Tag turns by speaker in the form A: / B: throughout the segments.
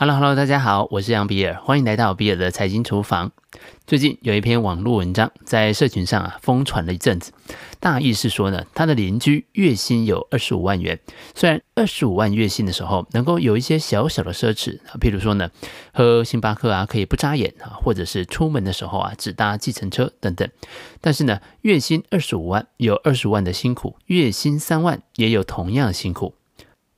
A: Hello，Hello，大家好，我是杨比尔，欢迎来到比尔的财经厨房。最近有一篇网络文章在社群上啊疯传了一阵子，大意是说呢，他的邻居月薪有二十五万元，虽然二十五万月薪的时候能够有一些小小的奢侈啊，譬如说呢，喝星巴克啊可以不眨眼啊，或者是出门的时候啊只搭计程车等等，但是呢，月薪二十五万有二十万的辛苦，月薪三万也有同样的辛苦。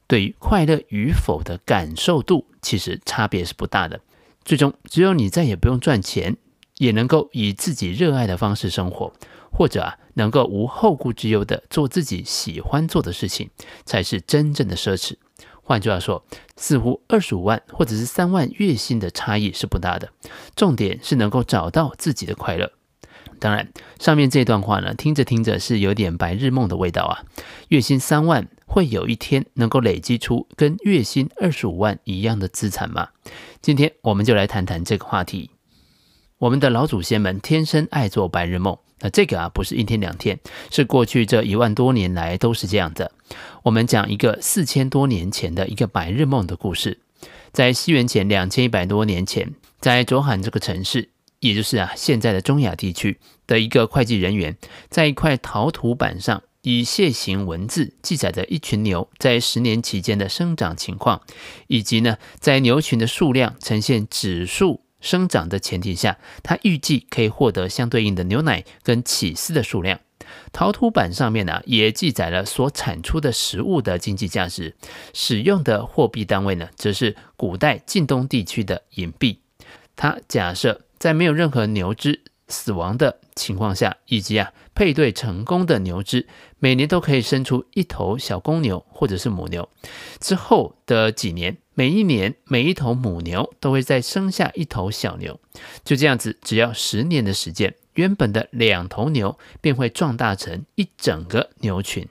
A: 对于快乐与否的感受度，其实差别是不大的。最终，只有你再也不用赚钱，也能够以自己热爱的方式生活，或者啊，能够无后顾之忧地做自己喜欢做的事情，才是真正的奢侈。换句话说，似乎二十五万或者是三万月薪的差异是不大的，重点是能够找到自己的快乐。当然，上面这段话呢，听着听着是有点白日梦的味道啊。月薪三万。会有一天能够累积出跟月薪二十五万一样的资产吗？今天我们就来谈谈这个话题。我们的老祖先们天生爱做白日梦，那这个啊不是一天两天，是过去这一万多年来都是这样的。我们讲一个四千多年前的一个白日梦的故事，在西元前两千一百多年前，在卓罕这个城市，也就是啊现在的中亚地区的一个会计人员，在一块陶土板上。以楔形文字记载着一群牛在十年期间的生长情况，以及呢，在牛群的数量呈现指数生长的前提下，他预计可以获得相对应的牛奶跟起司的数量。陶土板上面呢，也记载了所产出的食物的经济价值。使用的货币单位呢，则是古代近东地区的银币。他假设在没有任何牛只死亡的情况下，以及啊配对成功的牛只，每年都可以生出一头小公牛或者是母牛。之后的几年，每一年每一头母牛都会再生下一头小牛。就这样子，只要十年的时间，原本的两头牛便会壮大成一整个牛群。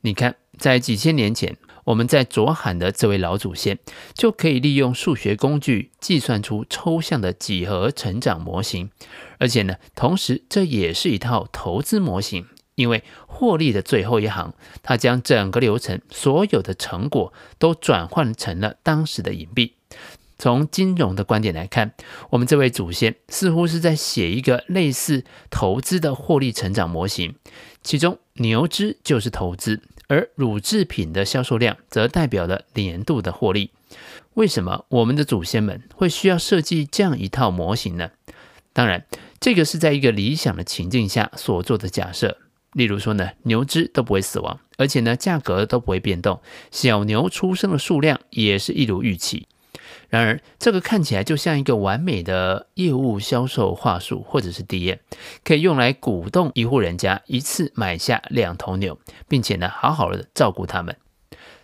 A: 你看，在几千年前。我们在左喊的这位老祖先就可以利用数学工具计算出抽象的几何成长模型，而且呢，同时这也是一套投资模型，因为获利的最后一行，他将整个流程所有的成果都转换成了当时的银币。从金融的观点来看，我们这位祖先似乎是在写一个类似投资的获利成长模型，其中牛只就是投资。而乳制品的销售量则代表了年度的获利。为什么我们的祖先们会需要设计这样一套模型呢？当然，这个是在一个理想的情境下所做的假设。例如说呢，牛只都不会死亡，而且呢，价格都不会变动，小牛出生的数量也是一如预期。然而，这个看起来就像一个完美的业务销售话术，或者是 DM，可以用来鼓动一户人家一次买下两头牛，并且呢，好好的照顾他们。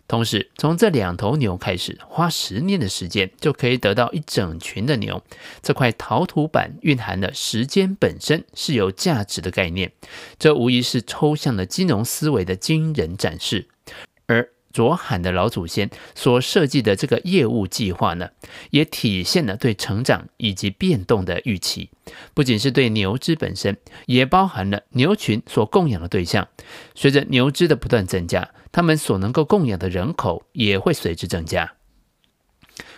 A: 同时，从这两头牛开始，花十年的时间就可以得到一整群的牛。这块陶土板蕴含了时间本身是有价值的概念，这无疑是抽象的金融思维的惊人展示。而卓罕的老祖先所设计的这个业务计划呢，也体现了对成长以及变动的预期，不仅是对牛只本身，也包含了牛群所供养的对象。随着牛只的不断增加，他们所能够供养的人口也会随之增加。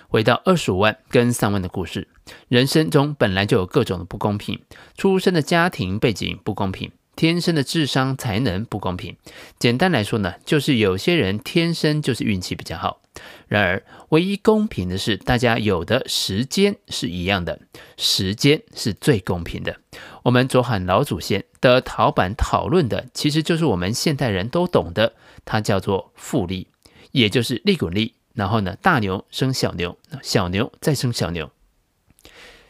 A: 回到二十五万跟三万的故事，人生中本来就有各种的不公平，出生的家庭背景不公平。天生的智商才能不公平，简单来说呢，就是有些人天生就是运气比较好。然而，唯一公平的是，大家有的时间是一样的，时间是最公平的。我们卓罕老祖先的陶板讨论的，其实就是我们现代人都懂的，它叫做复利，也就是利滚利。然后呢，大牛生小牛，小牛再生小牛。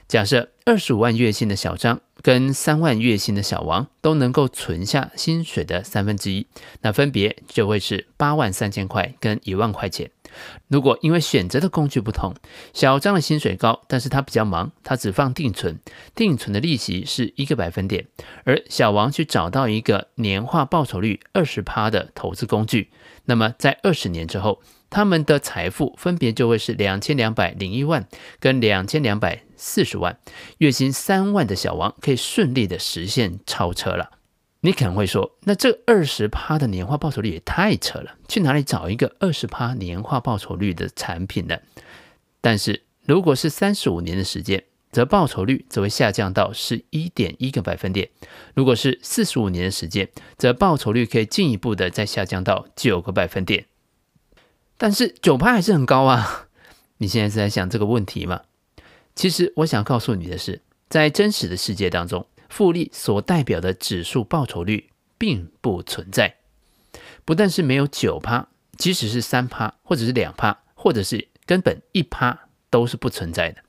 A: 假设二十五万月薪的小张跟三万月薪的小王都能够存下薪水的三分之一，那分别就会是八万三千块跟一万块钱。如果因为选择的工具不同，小张的薪水高，但是他比较忙，他只放定存，定存的利息是一个百分点，而小王去找到一个年化报酬率二十趴的投资工具，那么在二十年之后，他们的财富分别就会是两千两百零一万跟两千两百四十万。月薪三万的小王可以顺利的实现超车了。你可能会说，那这二十趴的年化报酬率也太扯了，去哪里找一个二十趴年化报酬率的产品呢？但是如果是三十五年的时间，则报酬率则会下降到十一点一个百分点；如果是四十五年的时间，则报酬率可以进一步的再下降到九个百分点。但是九趴还是很高啊！你现在是在想这个问题吗？其实我想告诉你的是，在真实的世界当中，复利所代表的指数报酬率并不存在。不但是没有九趴，即使是三趴，或者是两趴，或者是根本一趴，都是不存在的。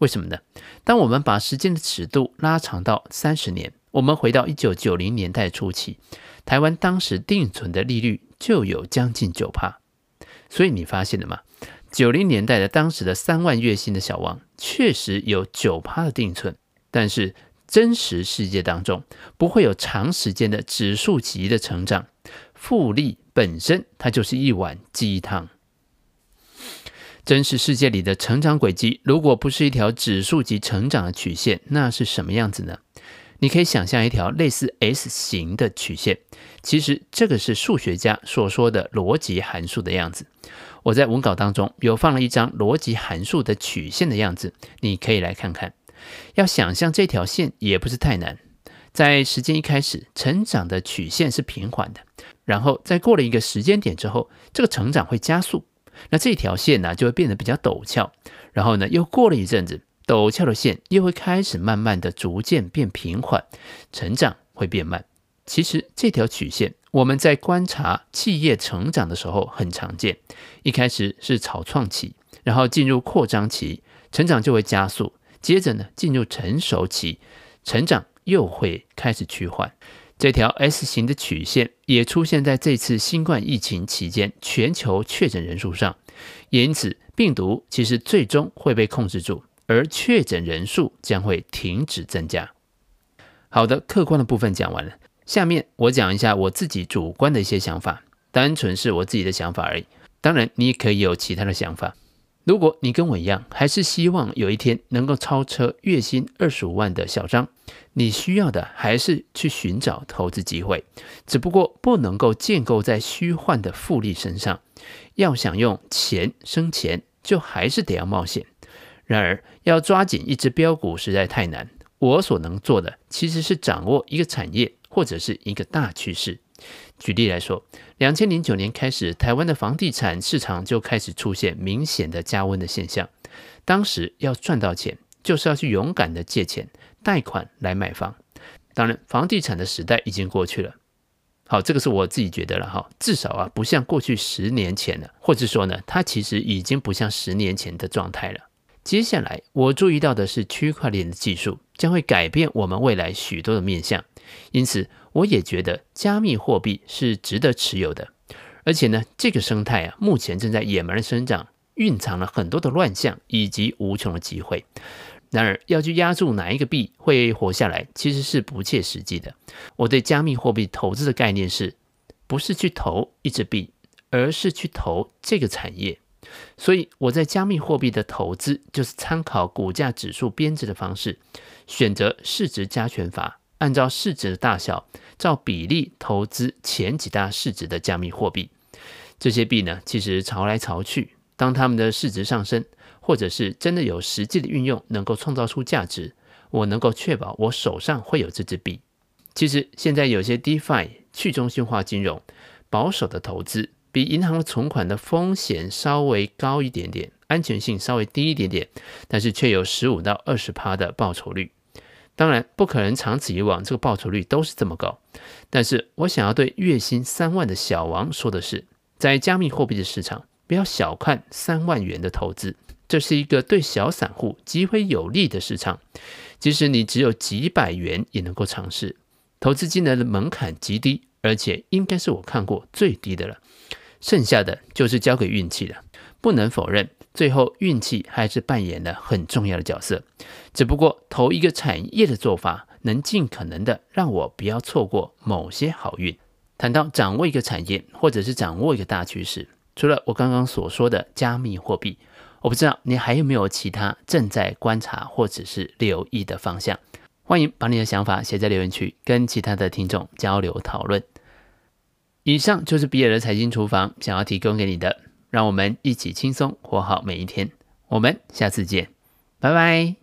A: 为什么呢？当我们把时间的尺度拉长到三十年，我们回到一九九零年代初期，台湾当时定存的利率就有将近九趴。所以你发现了吗？九零年代的当时的三万月薪的小王，确实有九趴的定存，但是真实世界当中不会有长时间的指数级的成长，复利本身它就是一碗鸡汤。真实世界里的成长轨迹，如果不是一条指数级成长的曲线，那是什么样子呢？你可以想象一条类似 S 型的曲线，其实这个是数学家所说的逻辑函数的样子。我在文稿当中有放了一张逻辑函数的曲线的样子，你可以来看看。要想象这条线也不是太难，在时间一开始，成长的曲线是平缓的，然后在过了一个时间点之后，这个成长会加速，那这条线呢就会变得比较陡峭，然后呢又过了一阵子。陡峭的线又会开始慢慢的逐渐变平缓，成长会变慢。其实这条曲线我们在观察企业成长的时候很常见，一开始是草创期，然后进入扩张期，成长就会加速，接着呢进入成熟期，成长又会开始趋缓。这条 S 型的曲线也出现在这次新冠疫情期间全球确诊人数上，因此病毒其实最终会被控制住。而确诊人数将会停止增加。好的，客观的部分讲完了，下面我讲一下我自己主观的一些想法，单纯是我自己的想法而已。当然，你也可以有其他的想法。如果你跟我一样，还是希望有一天能够超车月薪二十五万的小张，你需要的还是去寻找投资机会，只不过不能够建构在虚幻的复利身上。要想用钱生钱，就还是得要冒险。然而，要抓紧一只标股实在太难。我所能做的，其实是掌握一个产业或者是一个大趋势。举例来说，两千零九年开始，台湾的房地产市场就开始出现明显的加温的现象。当时要赚到钱，就是要去勇敢的借钱、贷款来买房。当然，房地产的时代已经过去了。好，这个是我自己觉得了哈，至少啊，不像过去十年前了，或者说呢，它其实已经不像十年前的状态了。接下来，我注意到的是区块链的技术将会改变我们未来许多的面向，因此我也觉得加密货币是值得持有的。而且呢，这个生态啊，目前正在野蛮的生长，蕴藏了很多的乱象以及无穷的机会。然而，要去押注哪一个币会活下来，其实是不切实际的。我对加密货币投资的概念是，不是去投一只币，而是去投这个产业。所以我在加密货币的投资，就是参考股价指数编制的方式，选择市值加权法，按照市值的大小，照比例投资前几大市值的加密货币。这些币呢，其实潮来潮去，当它们的市值上升，或者是真的有实际的运用，能够创造出价值，我能够确保我手上会有这支币。其实现在有些 DeFi 去中心化金融，保守的投资。比银行存款的风险稍微高一点点，安全性稍微低一点点，但是却有十五到二十趴的报酬率。当然，不可能长此以往，这个报酬率都是这么高。但是我想要对月薪三万的小王说的是，在加密货币的市场，不要小看三万元的投资，这是一个对小散户极为有利的市场。即使你只有几百元，也能够尝试。投资金额的门槛极低，而且应该是我看过最低的了。剩下的就是交给运气了。不能否认，最后运气还是扮演了很重要的角色。只不过投一个产业的做法，能尽可能的让我不要错过某些好运。谈到掌握一个产业，或者是掌握一个大趋势，除了我刚刚所说的加密货币，我不知道你还有没有其他正在观察或者是留意的方向。欢迎把你的想法写在留言区，跟其他的听众交流讨论。以上就是比尔的财经厨房想要提供给你的，让我们一起轻松活好每一天。我们下次见，拜拜。